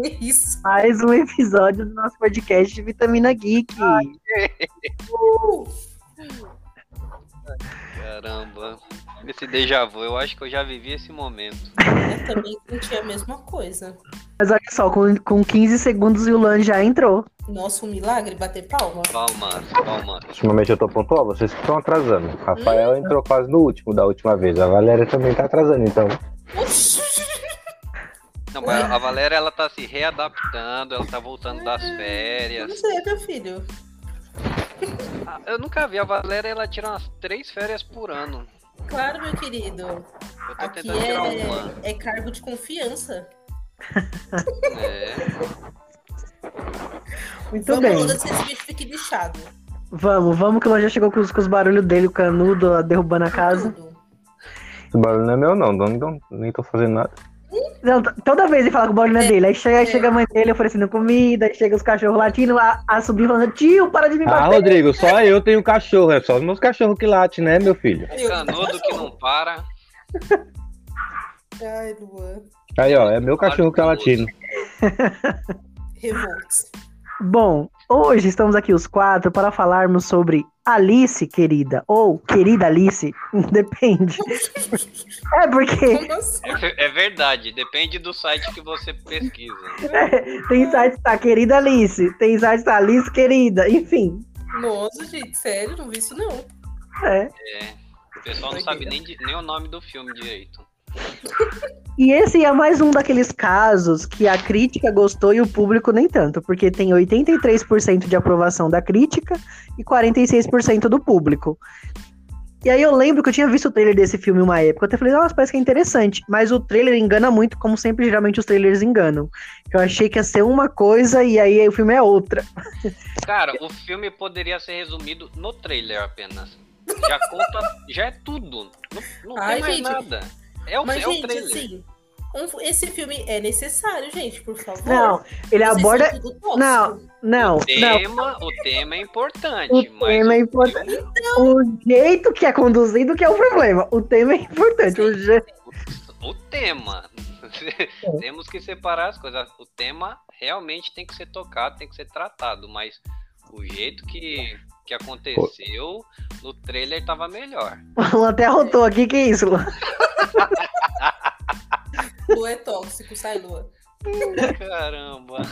Que isso? Mais um episódio do nosso podcast Vitamina Geek. Caramba. Esse déjà vu, eu acho que eu já vivi esse momento. Eu também senti a mesma coisa. Mas olha só, com, com 15 segundos o Luan já entrou. Nossa, um milagre bater palma. Palmas, palmas. Ultimamente eu tô pontual, vocês que estão atrasando. Rafael entrou quase no último da última vez. A Valéria também tá atrasando, então. Oxi. Não, a Valéria, ela tá se readaptando, ela tá voltando das Não férias. sei, meu filho. Ah, Eu nunca vi a Valéria, ela tira umas três férias por ano. Claro, meu querido. Eu tô Aqui tentando tirar uma. é, é cargo de confiança. É. Muito Vamos bem. que esse bicho fique lixado. Vamos, vamos que o já chegou com os, com os barulhos dele, o canudo derrubando a casa. Esse barulho não é meu, não. não, não nem tô fazendo nada. Não, toda vez ele fala que o não é dele. Aí chega, aí chega a mãe dele oferecendo comida, aí chega os cachorros latindo, a, a sobrinha falando, tio, para de me Ah, bater. Rodrigo, só eu tenho cachorro. É só os meus cachorros que latem, né, meu filho? Canudo que não para. Ai, Luan. Aí, ó, é meu cachorro que tá latindo. Revolts. Bom, hoje estamos aqui os quatro para falarmos sobre Alice, querida, ou querida Alice, depende. É porque? É, ver- é verdade, depende do site que você pesquisa. tem site que tá querida Alice, tem site que tá Alice, querida, enfim. Nossa, gente, sério, não vi isso não. É. É. O pessoal não sabe nem, de- nem o nome do filme direito. E esse é mais um daqueles casos que a crítica gostou e o público nem tanto, porque tem 83% de aprovação da crítica e 46% do público. E aí eu lembro que eu tinha visto o trailer desse filme uma época, eu até falei, nossa, parece que é interessante, mas o trailer engana muito, como sempre, geralmente os trailers enganam. Eu achei que ia ser uma coisa e aí o filme é outra. Cara, o filme poderia ser resumido no trailer apenas. Já conta, já é tudo. Não, não Ai, tem mais gente, nada. É o, Mas, é o gente, trailer. assim, um- esse filme é necessário, gente, por favor. Não, ele Vocês aborda. Não, não, O não. tema, o tema é importante, O mas tema é importante. O jeito que é conduzido que é o problema. O tema é importante. O je... o tema. Temos que separar as coisas. O tema realmente tem que ser tocado, tem que ser tratado, mas o jeito que, que aconteceu no trailer tava melhor. O Luan até arrotou aqui, que isso, Luan? Lua é tóxico, sai, Lua. Caramba.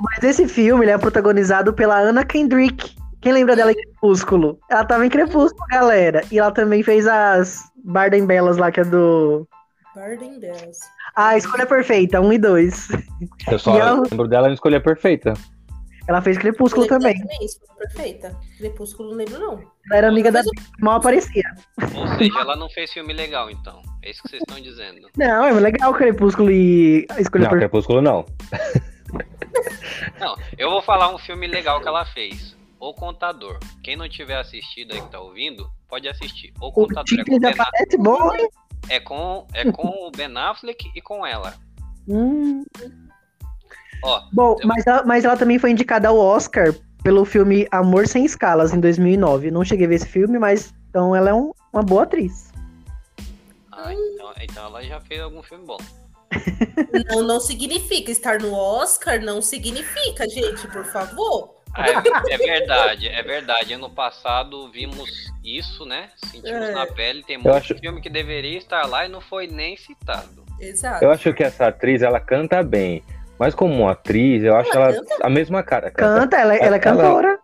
Mas esse filme ele é protagonizado pela Anna Kendrick. Quem lembra dela em Crepúsculo? Ela tava em Crepúsculo, galera. E ela também fez as Barden Bellas lá, que é do. Barden Bells. A Escolha Perfeita, 1 e 2. Eu só E ela- lembro dela na escolha perfeita. Ela fez Crepúsculo também. Isso, perfeita. Crepúsculo não lembro, não. Ela era amiga da que mal aparecia. Ou seja, ela não fez filme legal, então. É isso que vocês estão dizendo. Não, é legal Crepúsculo e a Escolha Não, Perfeita. Crepúsculo não. Não, eu vou falar um filme legal que ela fez. O Contador. Quem não tiver assistido aí que tá ouvindo, pode assistir. O O Contador é com, ben, bom, é, com, é com o Ben Affleck e com ela. Hum. Ó, Bom, eu- mas ela, mas ela também foi indicada ao Oscar pelo filme Amor Sem Escalas, em 2009. Não cheguei a ver esse filme, mas então ela é um- uma boa atriz. ah, então, então ela já fez algum filme bom. Não, não significa. Estar no Oscar não significa, gente, por favor. Ah, é, é verdade, é verdade. Ano passado vimos isso, né? Sentimos É. na pele. Tem muito acho- filme que deveria estar lá e não foi nem citado. Exato. Eu acho que essa atriz, ela canta bem. Mas como atriz, eu acho Ela ela a mesma cara. Canta, ela, ela é cantora.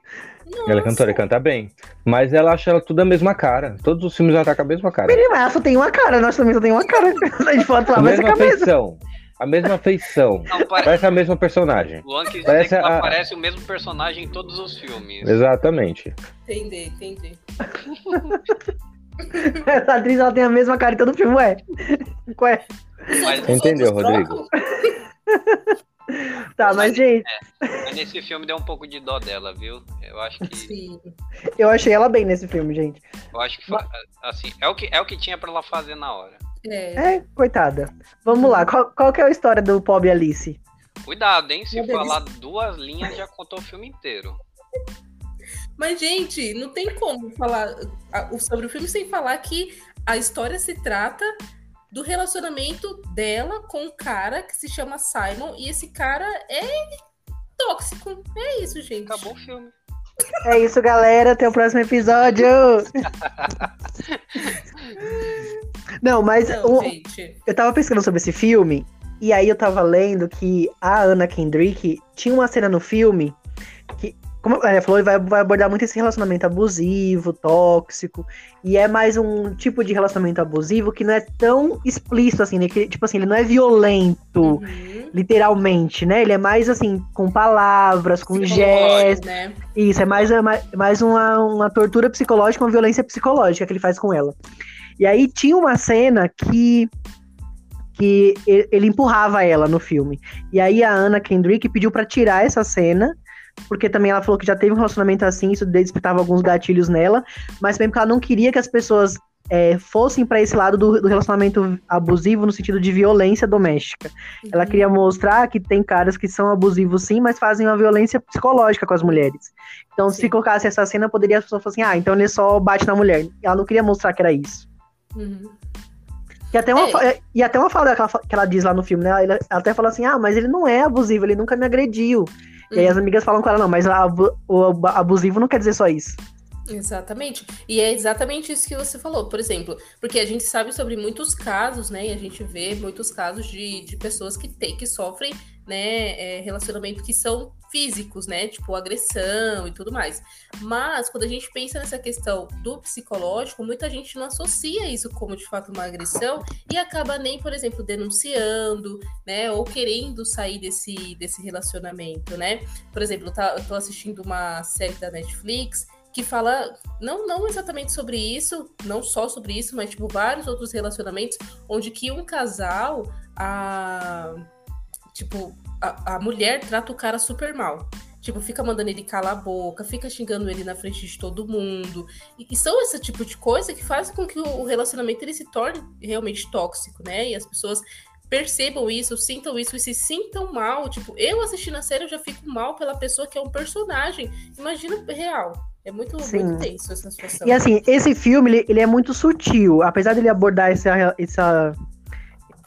Nossa. Ela é cantora e canta bem. Mas ela acha ela tudo a mesma cara. Todos os filmes ela tá com a mesma cara. Menina, ela só tem uma cara, nós também só tem uma cara. De foto lá, A vai ser mesma cabeça. feição. A mesma feição. Não, pare... Parece a mesma personagem. Luan quis Parece a- parece o mesmo personagem em todos os filmes. Exatamente. Entendi, entendi. Essa atriz ela tem a mesma cara em todo filme, ué. Ué. Mas, Entendeu, Rodrigo? Tá, mas gente, mas nesse filme deu um pouco de dó dela, viu? Eu acho que. Sim. eu achei ela bem nesse filme, gente. Eu acho que foi, assim, é o que, é o que tinha pra ela fazer na hora. É. É, coitada. Vamos lá, qual, qual que é a história do pobre Alice? Cuidado, hein? Se Meu Deus. falar duas linhas, já contou o filme inteiro. Mas, gente, não tem como falar o- sobre o filme sem falar que a história se trata do relacionamento dela com um cara que se chama Simon. E esse cara é tóxico. É isso, gente. Acabou o filme. É isso, galera. Até o próximo episódio. Não, mas Não, o- gente. eu tava pesquisando sobre esse filme, e aí eu tava lendo que a Anna Kendrick tinha uma cena no filme que, como ela falou, vai, vai abordar muito esse relacionamento abusivo, tóxico, e é mais um tipo de relacionamento abusivo que não é tão explícito assim, né? Que, tipo assim, ele não é violento, Uhum. literalmente, né? Ele é mais assim, com palavras, com gestos. Né? Isso, é mais, é mais, mais uma, uma tortura psicológica, uma violência psicológica que ele faz com ela. E aí tinha uma cena que, que ele empurrava ela no filme. E aí a Anna Kendrick pediu pra tirar essa cena, porque também ela falou que já teve um relacionamento assim, isso despertava alguns gatilhos nela, mas também porque ela não queria que as pessoas é, fossem pra esse lado do, do relacionamento abusivo no sentido de violência doméstica. Ela Uhum. queria mostrar que tem caras que são abusivos sim, mas fazem uma violência psicológica com as mulheres. Então, se Sim. colocasse essa cena, poderia as pessoas falar assim, ah, então ele só bate na mulher. Ela não queria mostrar que era isso. Uhum. E até uma, É. e até uma fala que ela, que ela diz lá no filme, né? Ela, ela até fala assim, ah, mas ele não é abusivo, ele nunca me agrediu. E aí Uhum. as amigas falam com ela, não, mas o abu- abusivo não quer dizer só isso. Exatamente. E é exatamente isso que você falou, por exemplo, porque a gente sabe sobre muitos casos, né? E a gente vê muitos casos de, de pessoas que têm, que sofrem, né, é, relacionamento que são físicos, né? Tipo agressão e tudo mais. Mas quando a gente pensa nessa questão do psicológico, muita gente não associa isso como de fato uma agressão e acaba nem, por exemplo, denunciando, né? Ou querendo sair desse, desse relacionamento, né? Por exemplo, eu tá- eu tô assistindo uma série da Netflix que fala não não exatamente sobre isso, não só sobre isso, mas tipo vários outros relacionamentos onde que um casal a tipo a, a mulher trata o cara super mal. Tipo, fica mandando ele calar a boca, fica xingando ele na frente de todo mundo. E, e são esse tipo de coisa que faz com que o, o relacionamento ele se torne realmente tóxico, né? E as pessoas percebam isso, sintam isso e se sintam mal. Tipo, eu assistindo a série eu já fico mal pela pessoa que é um personagem. Imagina real. É muito, muito tenso essa situação. E assim, esse filme, ele, ele é muito sutil. Apesar dele abordar essa, essa,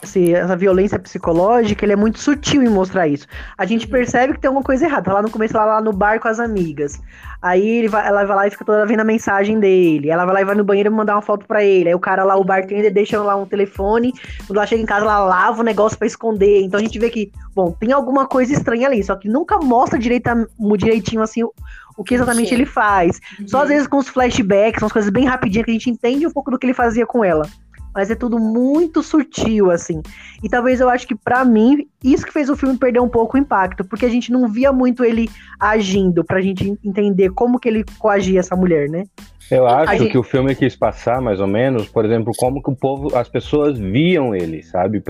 esse- essa violência psicológica, ele é muito sutil em mostrar isso. A gente Uhum. percebe que tem alguma coisa errada. Tá lá no começo, lá, lá no bar com as amigas. Aí ele vai, ela vai lá e fica toda vendo a mensagem dele. Ela vai lá e vai no banheiro mandar uma foto pra ele. Aí o cara lá, o bartender, deixa lá um telefone. Quando ela chega em casa, ela lava o negócio pra esconder. Então a gente vê que, bom, tem alguma coisa estranha ali. Só que nunca mostra direita, direitinho assim o, o que exatamente Sim. ele faz. Só às Uhum. vezes com os flashbacks, são as coisas bem rapidinhas que a gente entende um pouco do que ele fazia com ela. Mas é tudo muito sutil, assim. E talvez eu acho que, pra mim, isso que fez o filme perder um pouco o impacto. Porque a gente não via muito ele agindo, pra gente entender como que ele coagia essa mulher, né? Eu acho gente- que o filme quis passar, mais ou menos, por exemplo, como que o povo, as pessoas viam ele, sabe,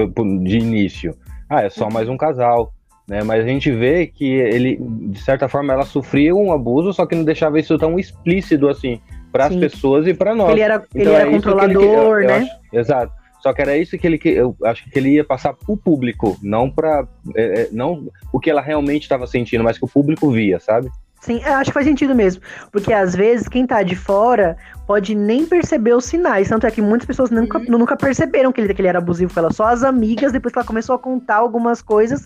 de início. Ah, é só mais um casal, né? Mas a gente vê que ele, de certa forma, ela sofria um abuso, só que não deixava isso tão explícito assim para as pessoas e para nós. Ele era, ele Então, era é ele controlador, que- eu- eu né? acho- exato. Só que era isso que ele que eu acho que ele ia passar pro público, não para não o que ela realmente estava sentindo, mas que o público via, sabe? Sim, eu acho que faz sentido mesmo. Porque às vezes quem tá de fora pode nem perceber os sinais. Tanto é que muitas pessoas nunca, Uhum. nunca perceberam que ele, que ele era abusivo com ela. Só as amigas, depois que ela começou a contar algumas coisas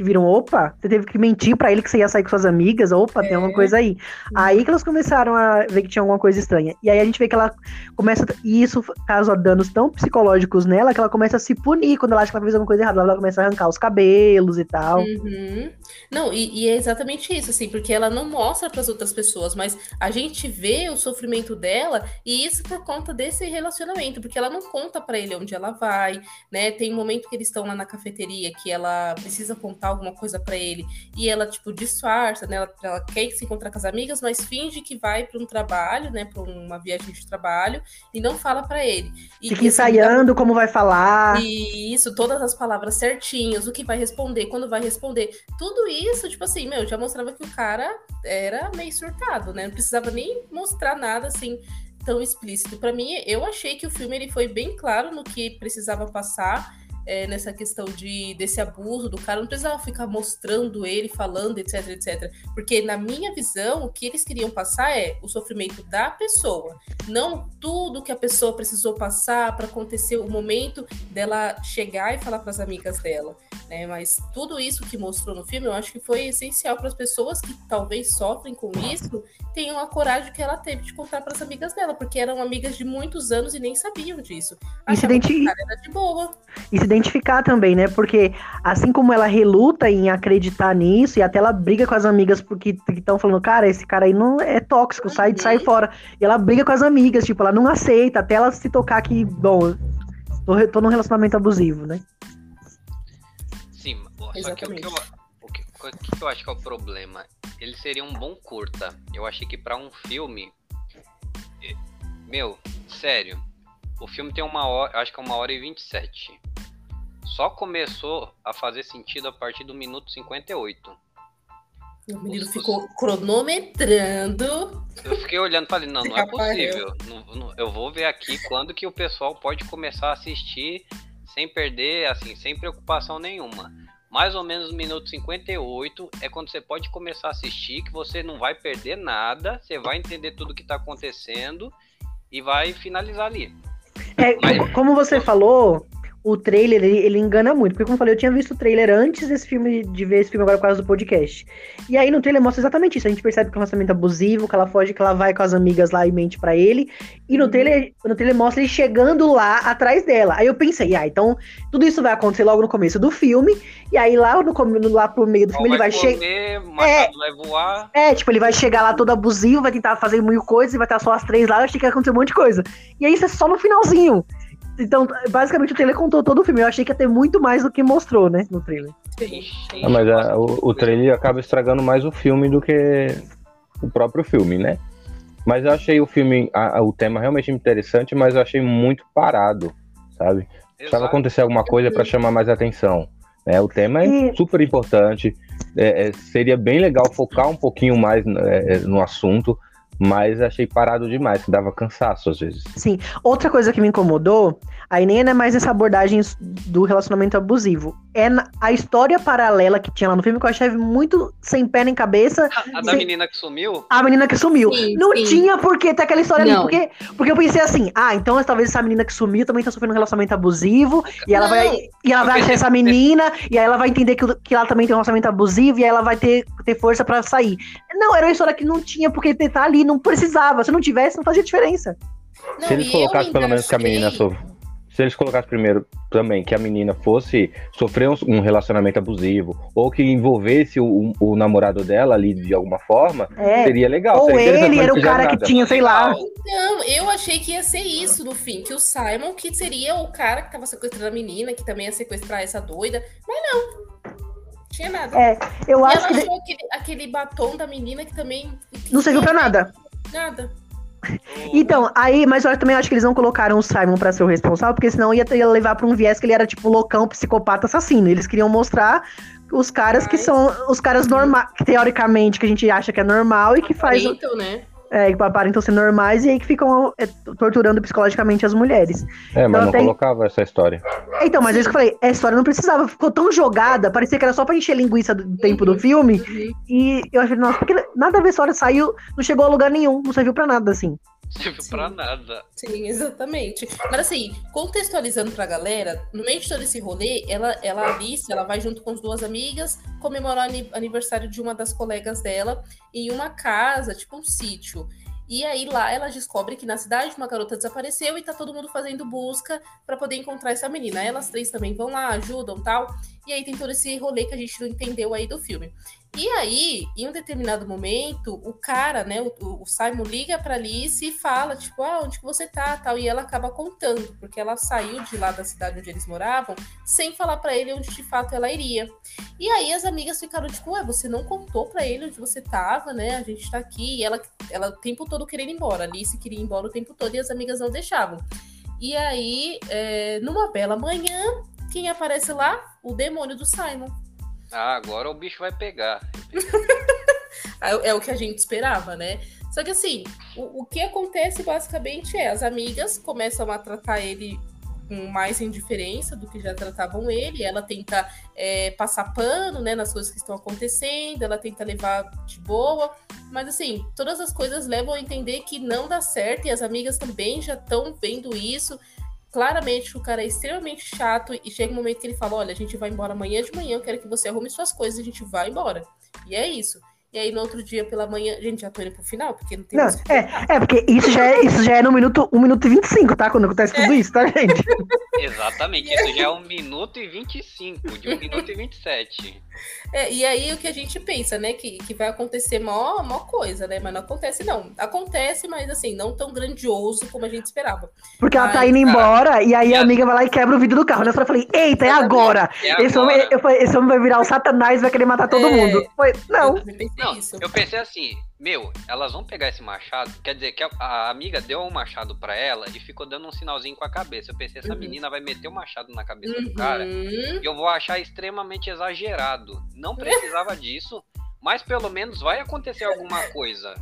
que viram, opa, você teve que mentir pra ele que você ia sair com suas amigas, opa, tem alguma É. coisa aí. Aí que elas começaram a ver que tinha alguma coisa estranha. E aí a gente vê que ela começa. E isso causa danos tão psicológicos nela que ela começa a se punir quando ela acha que ela fez alguma coisa errada. Ela começa a arrancar os cabelos e tal. Uhum. Não, e, e é exatamente isso, assim, porque ela não mostra para as outras pessoas, mas a gente vê o sofrimento dela e isso por conta desse relacionamento, porque ela não conta para ele onde ela vai, né? Tem um momento que eles estão lá na cafeteria que ela precisa contar alguma coisa para ele e ela tipo disfarça, né? Ela, ela quer se encontrar com as amigas, mas finge que vai para um trabalho, né? Para uma viagem de trabalho e não fala para ele. E Fica ensaiando como vai falar. e isso, todas as palavras certinhas, o que vai responder, quando vai responder, tudo isso, tipo assim, meu, já mostrava que o cara era meio surtado, né? Não precisava nem mostrar nada assim tão explícito. Pra mim, eu achei que o filme ele foi bem claro no que precisava passar, é, nessa questão de, desse abuso do cara, não precisava ficar mostrando ele, falando, etc, etc. Porque, na minha visão, o que eles queriam passar é o sofrimento da pessoa, não tudo que a pessoa precisou passar para acontecer o momento dela chegar e falar para as amigas dela. Né? Mas tudo isso que mostrou no filme, eu acho que foi essencial para as pessoas que talvez sofrem com isso, tenham a coragem que ela teve de contar para as amigas dela, porque eram amigas de muitos anos e nem sabiam disso. E se, identi... de boa. e se identificar também, né? Porque assim como ela reluta em acreditar nisso, e até ela briga com as amigas porque estão falando, cara, esse cara aí não é tóxico, uhum. sai, sai fora. E ela briga com as amigas, tipo, ela não aceita, até ela se tocar que, bom, tô, tô num relacionamento abusivo, né? Sim, só que o que, eu, o, que, o que eu acho que é o problema? Ele seria um bom curta. Eu achei que para um filme. Meu, sério. O filme tem uma hora, acho que é uma hora e 27. Só começou a fazer sentido a partir do minuto 58. O menino os, ficou os... cronometrando. Eu fiquei olhando e falei, não, não é possível. Não, não, eu vou ver aqui quando que o pessoal pode começar a assistir sem perder, assim, sem preocupação nenhuma. Mais ou menos no minuto 58 é quando você pode começar a assistir, que você não vai perder nada, você vai entender tudo que está acontecendo e vai finalizar ali. É, Mas, como você falou, o trailer, ele, ele, engana muito. Porque, como eu falei, eu tinha visto o trailer antes desse filme, de ver esse filme agora por causa do podcast. E aí no trailer mostra exatamente isso. A gente percebe que é um relacionamento abusivo, que ela foge, que ela vai com as amigas lá e mente para ele. E no trailer, no trailer mostra ele chegando lá atrás dela. Aí eu pensei, ah, então tudo isso vai acontecer logo no começo do filme. E aí lá, no, lá pro meio do filme ele vai chegar. É, vai voar. É, tipo, ele vai chegar lá todo abusivo, vai tentar fazer mil coisas e vai estar só as três lá. Eu achei que ia acontecer um monte de coisa. E aí isso é só no finalzinho. Então, basicamente, o trailer contou todo o filme. Eu achei que ia ter muito mais do que mostrou, né, no trailer. Ah, mas a, o, o trailer acaba estragando mais o filme do que o próprio filme, né? Mas eu achei o filme, a, o tema realmente interessante, mas eu achei muito parado, sabe? Precisava acontecer alguma coisa para chamar mais atenção. Né? O tema é super importante. É, é, seria bem legal focar um pouquinho mais é, no assunto, mas achei parado demais, que dava cansaço às vezes. Sim. Outra coisa que me incomodou, aí nem é mais essa abordagem do relacionamento abusivo. É a história paralela que tinha lá no filme que eu achei muito sem pé nem cabeça. A, a da sem... menina que sumiu? A menina que sumiu. Sim, não sim. tinha por que ter aquela história não. ali. Porque, porque eu pensei assim, ah, então talvez essa menina que sumiu também tá sofrendo um relacionamento abusivo. E ela não. vai, e ela vai achar essa menina, e aí ela vai entender que, que ela também tem um relacionamento abusivo, e aí ela vai ter, ter força para sair. Não, era uma história que não tinha por que estar ali não precisava. Se não tivesse, não fazia diferença. Não, se eles colocassem pelo menos que a menina sofre. Se eles colocassem primeiro também que a menina fosse sofrer um, relacionamento abusivo ou que envolvesse o, o, namorado dela ali de alguma forma, é. seria legal. Ou seria ele era o cara nada. que tinha, sei lá. Então, eu achei que ia ser isso no fim, que o Simon que seria o cara que tava sequestrando a menina, que também ia sequestrar essa doida, mas não tinha nada. É, eu e acho ela que. achou aquele, aquele batom da menina que também. Não serviu pra nada. Nada. Então, aí, mas eu também acho que eles não colocaram o Simon para ser o responsável, porque senão ia, ia levar para um viés que ele era tipo loucão, psicopata, assassino. Eles queriam mostrar os caras que são os caras normais, teoricamente, que a gente acha que é normal e que faz. Né? É, que aparentam ser normais e aí que ficam é, torturando psicologicamente as mulheres. É, mas então, não colocava essa história. Então, mas é isso que eu falei, a história não precisava, ficou tão jogada, parecia que era só pra encher linguiça do tempo do filme. E eu achei, nossa, porque nada a ver, a história saiu, não chegou a lugar nenhum, não serviu pra nada, assim. Serviu pra nada. Sim, exatamente. Mas assim, contextualizando pra galera, no meio de todo esse rolê, ela, ela Alice, ela vai junto com as duas amigas comemorar o aniversário de uma das colegas dela em uma casa, tipo um sítio. E aí lá ela descobre que na cidade uma garota desapareceu e tá todo mundo fazendo busca para poder encontrar essa menina. Elas três também vão lá, ajudam tal. E aí tem todo esse rolê que a gente não entendeu aí do filme. E aí, em um determinado momento, o cara, né, o, o Simon liga para Alice e fala, tipo, ah, onde que você tá, tal, e ela acaba contando, porque ela saiu de lá da cidade onde eles moravam, sem falar para ele onde de fato ela iria. E aí as amigas ficaram tipo, ué, você não contou para ele onde você tava, né? A gente tá aqui, e ela, ela o tempo todo querendo ir embora. Alice queria ir embora o tempo todo e as amigas não deixavam. E aí, é, numa bela manhã, quem aparece lá? O demônio do Simon. Ah, agora o bicho vai pegar. é, é o que a gente esperava, né? Só que assim, o, o, que acontece basicamente é as amigas começam a tratar ele com mais indiferença do que já tratavam ele. Ela tenta é, passar pano né, nas coisas que estão acontecendo, ela tenta levar de boa. Mas assim, todas as coisas levam a entender que não dá certo e as amigas também já estão vendo isso. Claramente o cara é extremamente chato e chega um momento que ele fala: Olha, a gente vai embora amanhã de manhã, eu quero que você arrume suas coisas e a gente vai embora. E é isso. E aí no outro dia pela manhã, gente, já tô indo pro final, porque não tem não, mais é, é, porque isso já é, isso já é no minuto 1 minuto e 25, tá? Quando acontece tudo é. isso, tá, gente? Exatamente, isso já é 1 minuto e 25, de 1 minuto e 27. É, e aí o que a gente pensa, né? Que, que vai acontecer maior, maior coisa, né? Mas não acontece, não. Acontece, mas assim, não tão grandioso como a gente esperava. Porque ela tá indo embora e aí a amiga vai lá e quebra o vidro do carro. Nessa hora eu falei, eita, é agora! É esse, agora. Homem, eu falei, esse homem vai virar o satanás e vai querer matar todo é. mundo. Foi, não. Eu não, isso. Eu pensei assim, meu, elas vão pegar esse machado. Quer dizer que a, a, amiga deu um machado para ela e ficou dando um sinalzinho com a cabeça. Eu pensei, essa uhum. menina vai meter o um machado na cabeça uhum. do cara e eu vou achar extremamente exagerado. Não precisava disso, mas pelo menos vai acontecer alguma coisa.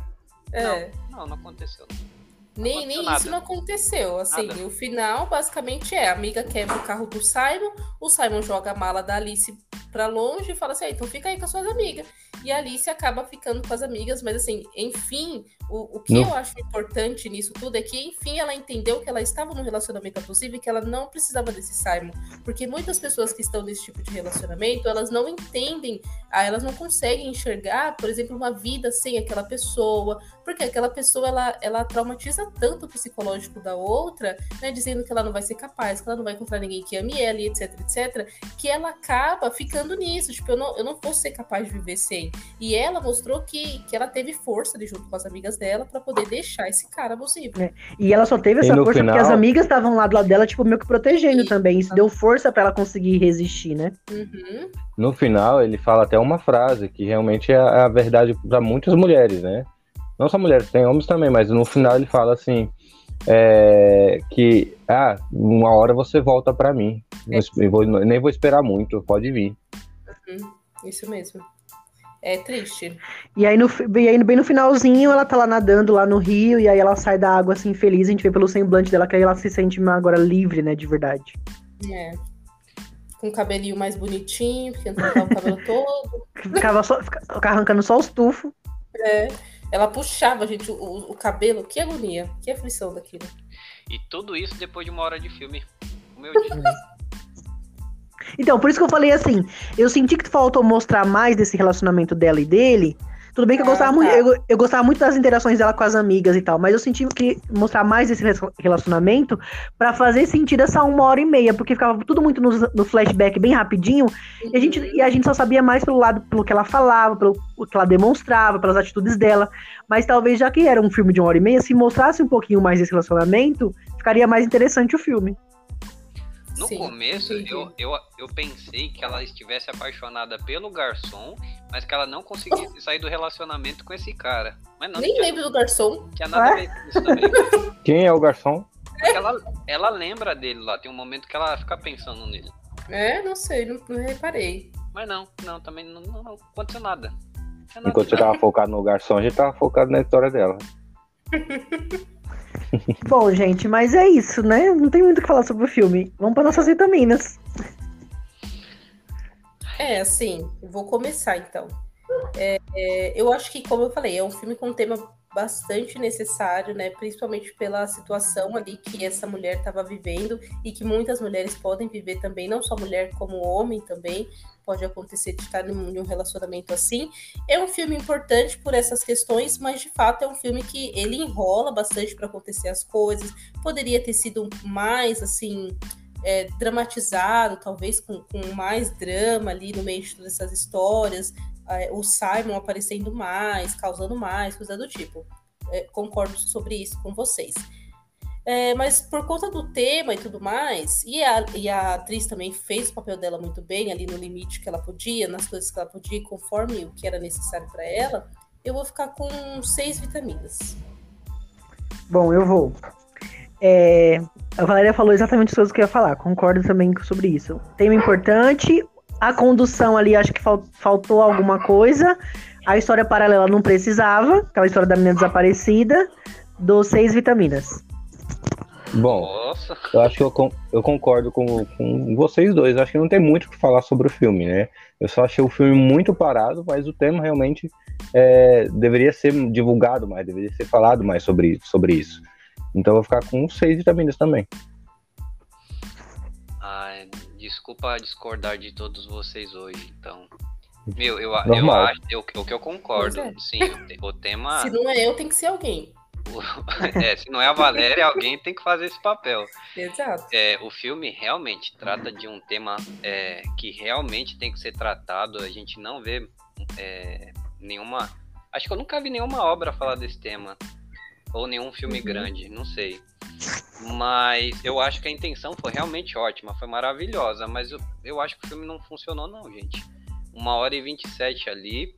É. Não, não, não aconteceu. Não nem, nem isso não aconteceu. Assim, nada. o final basicamente é: a amiga quebra o carro do Simon, o Simon joga a mala da Alice pra longe e fala assim: ah, então fica aí com as suas amigas. E a Alice acaba ficando com as amigas, mas assim, enfim, o, o que não. eu acho importante nisso tudo é que, enfim, ela entendeu que ela estava num relacionamento abusivo e que ela não precisava desse Simon. Porque muitas pessoas que estão nesse tipo de relacionamento, elas não entendem, ah, elas não conseguem enxergar, por exemplo, uma vida sem aquela pessoa, porque aquela pessoa ela, ela traumatiza tanto o psicológico da outra, né, dizendo que ela não vai ser capaz, que ela não vai encontrar ninguém que ame ela, etc, etc, que ela acaba ficando nisso. Tipo, eu não, eu não vou ser capaz de viver sem. E ela mostrou que, que ela teve força de junto com as amigas dela para poder deixar esse cara abusivo. É. E ela só teve essa força final... porque as amigas estavam lá do lado dela, tipo, meio que protegendo também. Isso deu força para ela conseguir resistir, né? Uhum. No final, ele fala até uma frase que realmente é a verdade para muitas mulheres, né? Não só mulheres, tem homens também, mas no final ele fala assim. É, que ah, uma hora você volta para mim. É. Eu vou, nem vou esperar muito, pode vir. Uhum, isso mesmo. É triste. E aí, no, e aí, bem no finalzinho, ela tá lá nadando lá no rio, e aí ela sai da água assim, feliz. A gente vê pelo semblante dela que aí ela se sente agora livre, né, de verdade. É. Com o cabelinho mais bonitinho, porque não o cabelo todo. Ficava, só, ficava arrancando só os tufos. É. Ela puxava, gente, o, o cabelo. Que agonia, que aflição daquilo. E tudo isso depois de uma hora de filme. Como eu disse. Então, por isso que eu falei assim, eu senti que faltou mostrar mais desse relacionamento dela e dele. Tudo bem que eu ah, gostava tá. muito, eu, eu, gostava muito das interações dela com as amigas e tal, mas eu senti que mostrar mais desse relacionamento para fazer sentido essa uma hora e meia, porque ficava tudo muito no, no flashback bem rapidinho, uhum. e, a gente, e a gente só sabia mais pelo lado, pelo que ela falava, pelo que ela demonstrava, pelas atitudes dela. Mas talvez, já que era um filme de uma hora e meia, se mostrasse um pouquinho mais desse relacionamento, ficaria mais interessante o filme. No Sim, começo, eu, eu, eu pensei que ela estivesse apaixonada pelo garçom, mas que ela não conseguisse oh. sair do relacionamento com esse cara. Mas não, Nem lembro do garçom. Tinha nada a ver com isso também. Quem é o garçom? Ela, ela lembra dele lá, tem um momento que ela fica pensando nele. É, não sei, não, não reparei. Mas não, não, também não, não, não aconteceu nada. nada. Enquanto você tava focado no garçom, a gente tava focado na história dela. Bom, gente, mas é isso, né? Não tem muito o que falar sobre o filme. Vamos para nossas vitaminas. É, assim, vou começar então. É, é, eu acho que, como eu falei, é um filme com um tema bastante necessário, né? Principalmente pela situação ali que essa mulher estava vivendo e que muitas mulheres podem viver também, não só mulher como homem também pode acontecer de estar em um relacionamento assim. É um filme importante por essas questões, mas de fato é um filme que ele enrola bastante para acontecer as coisas. Poderia ter sido mais assim é, dramatizado, talvez com, com, mais drama ali no meio de todas essas histórias, o Simon aparecendo mais, causando mais, coisa do tipo. É, concordo sobre isso com vocês. É, mas por conta do tema e tudo mais, e a, e a atriz também fez o papel dela muito bem, ali no limite que ela podia, nas coisas que ela podia, conforme o que era necessário para ela, eu vou ficar com seis vitaminas. Bom, eu vou. É, a Valéria falou exatamente as coisas que eu ia falar, concordo também sobre isso. Tema importante, a condução ali, acho que fal, faltou alguma coisa. A história paralela não precisava, aquela história da menina desaparecida. Dou seis vitaminas. Bom, Nossa. eu acho que eu, con- eu concordo com, com vocês dois. Acho que não tem muito o que falar sobre o filme, né? Eu só achei o filme muito parado, mas o tema realmente é, deveria ser divulgado mais, deveria ser falado mais sobre, sobre isso. Então eu vou ficar com seis vitaminas também. Ai, desculpa discordar de todos vocês hoje, então. Meu, eu, eu acho, eu, o que eu concordo, é. sim, o tema, Se não é eu, tem que ser alguém. é, se não é a Valéria, alguém tem que fazer esse papel. Exato. É, o filme realmente trata de um tema é, que realmente tem que ser tratado. A gente não vê é, nenhuma. Acho que eu nunca vi nenhuma obra falar desse tema. Ou nenhum filme Uhum. grande, não sei. Mas eu acho que a intenção foi realmente ótima, foi maravilhosa. Mas eu, eu acho que o filme não funcionou, não, gente. Uma hora e 27 ali.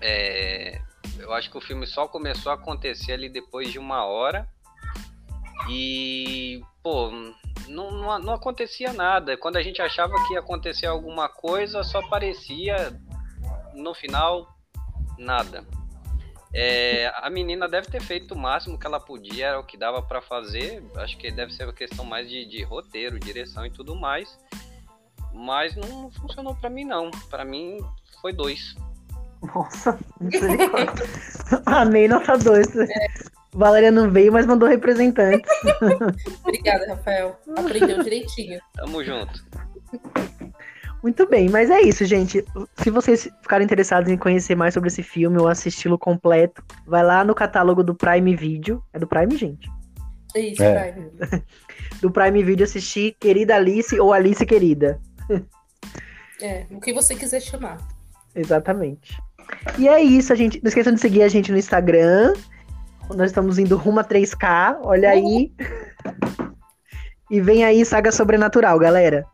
é, eu acho que o filme só começou a acontecer ali depois de uma hora. E, pô, não, não, não acontecia nada. Quando a gente achava que ia acontecer alguma coisa, só parecia no final nada. É, a menina deve ter feito o máximo que ela podia, era o que dava pra fazer. Acho que deve ser uma questão mais de, de roteiro, direção e tudo mais. Mas não funcionou pra mim, não. Pra mim foi dois. Nossa, misericórdia. Amei nota 2. Valéria não veio, mas mandou representante. Obrigada, Rafael. Aprendeu direitinho. Tamo junto. Muito bem, mas é isso, gente. Se vocês ficarem interessados em conhecer mais sobre esse filme ou assisti-lo completo, vai lá no catálogo do Prime Video. É do Prime, gente? É isso, É. vai. Do Prime Video assistir Querida Alice ou Alice Querida. É, o que você quiser chamar. Exatamente. E é isso, a gente. Não esqueçam de seguir a gente no Instagram. Nós estamos indo rumo a 3K, olha aí. E vem aí Saga Sobrenatural, galera.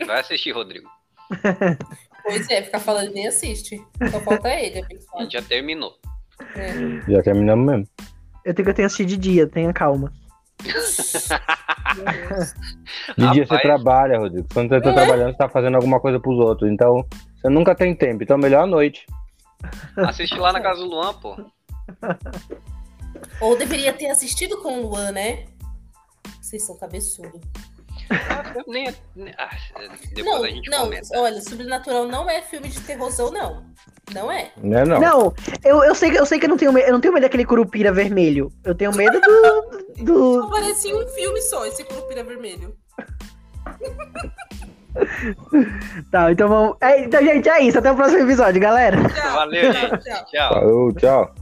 E vai assistir, Rodrigo. Pois é, ficar falando nem assiste. Só falta ele, A gente já terminou. É. Já terminamos mesmo. Eu tenho que eu tenho assistido de dia, tenha calma. De dia você trabalha, Rodrigo. Quando você tá É. trabalhando, você tá fazendo alguma coisa pros outros. Então, você nunca tem tempo. Então, melhor à noite. Assiste lá na casa do Luan, pô. Ou deveria ter assistido com o Luan, né? Vocês são cabeçudos. Nem, nem- ah, depois Não, a gente não, comenta. olha, Sobrenatural não é filme de terrorzão, não. Não é. Né, não? Não, eu, eu, sei, que- eu sei que eu não tenho medo. Eu não tenho medo daquele curupira vermelho. Eu tenho medo do. do... Só parecia um filme só, esse Curupira Vermelho. Tá, então vamos. É, então, gente, é isso. Até o próximo episódio, galera. Tchau. Valeu, Tchau, gente. tchau. Tchau. Falou, tchau.